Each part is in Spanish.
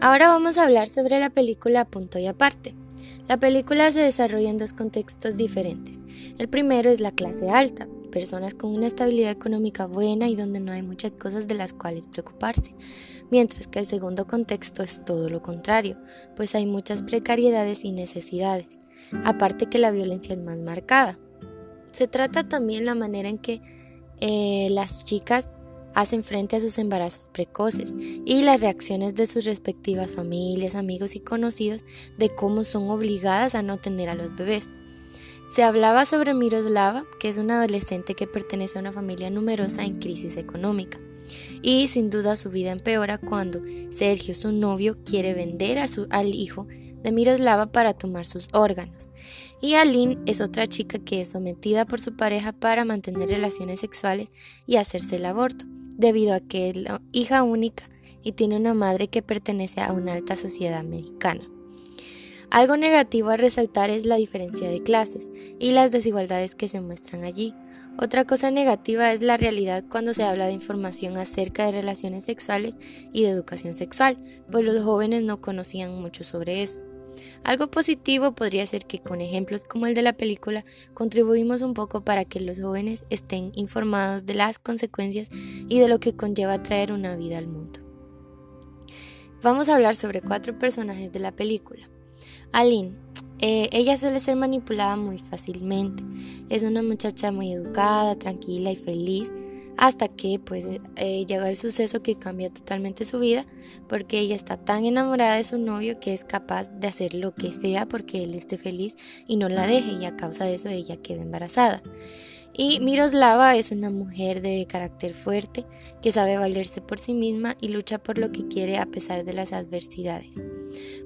Ahora vamos a hablar sobre la película Punto y Aparte. La película se desarrolla en dos contextos diferentes. El primero es la clase alta, personas con una estabilidad económica buena y donde no hay muchas cosas de las cuales preocuparse, mientras que el segundo contexto es todo lo contrario, pues hay muchas precariedades y necesidades, aparte que la violencia es más marcada. Se trata también la manera en que eh, las chicas hacen frente a sus embarazos precoces y las reacciones de sus respectivas familias, amigos y conocidos de cómo son obligadas a no tener a los bebés. Se hablaba sobre Miroslava, que es una adolescente que pertenece a una familia numerosa en crisis económica. Y sin duda su vida empeora cuando Sergio, su novio, quiere vender a su, al hijo de Miroslava para tomar sus órganos. Y Aline es otra chica que es sometida por su pareja para mantener relaciones sexuales y hacerse el aborto debido a que es la hija única y tiene una madre que pertenece a una alta sociedad mexicana. Algo negativo a resaltar es la diferencia de clases y las desigualdades que se muestran allí. Otra cosa negativa es la realidad cuando se habla de información acerca de relaciones sexuales y de educación sexual, pues los jóvenes no conocían mucho sobre eso. Algo positivo podría ser que con ejemplos como el de la película contribuimos un poco para que los jóvenes estén informados de las consecuencias y de lo que conlleva traer una vida al mundo. Vamos a hablar sobre cuatro personajes de la película. Aline. Eh, ella suele ser manipulada muy fácilmente. Es una muchacha muy educada, tranquila y feliz hasta que pues eh, llega el suceso que cambia totalmente su vida porque ella está tan enamorada de su novio que es capaz de hacer lo que sea porque él esté feliz y no la deje y a causa de eso ella queda embarazada. Y Miroslava es una mujer de carácter fuerte que sabe valerse por sí misma y lucha por lo que quiere a pesar de las adversidades.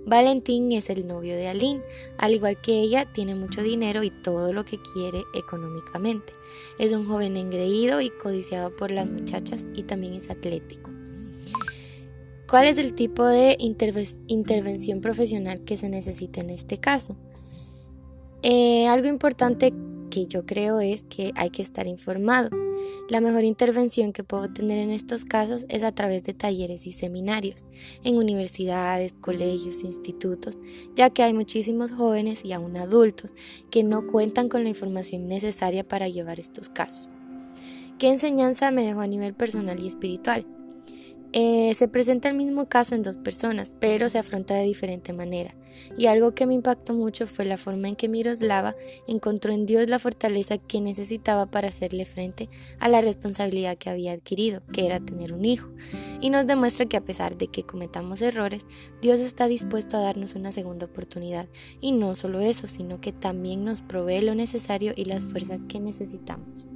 Valentín es el novio de Aline, al igual que ella tiene mucho dinero y todo lo que quiere económicamente. Es un joven engreído y codiciado por las muchachas y también es atlético. ¿Cuál es el tipo de intervención profesional que se necesita en este caso? Eh, algo importante que yo creo es que hay que estar informado. La mejor intervención que puedo tener en estos casos es a través de talleres y seminarios, en universidades, colegios, institutos, ya que hay muchísimos jóvenes y aún adultos que no cuentan con la información necesaria para llevar estos casos. ¿Qué enseñanza me dejó a nivel personal y espiritual? Eh, se presenta el mismo caso en dos personas, pero se afronta de diferente manera. Y algo que me impactó mucho fue la forma en que Miroslava encontró en Dios la fortaleza que necesitaba para hacerle frente a la responsabilidad que había adquirido, que era tener un hijo. Y nos demuestra que a pesar de que cometamos errores, Dios está dispuesto a darnos una segunda oportunidad. Y no solo eso, sino que también nos provee lo necesario y las fuerzas que necesitamos.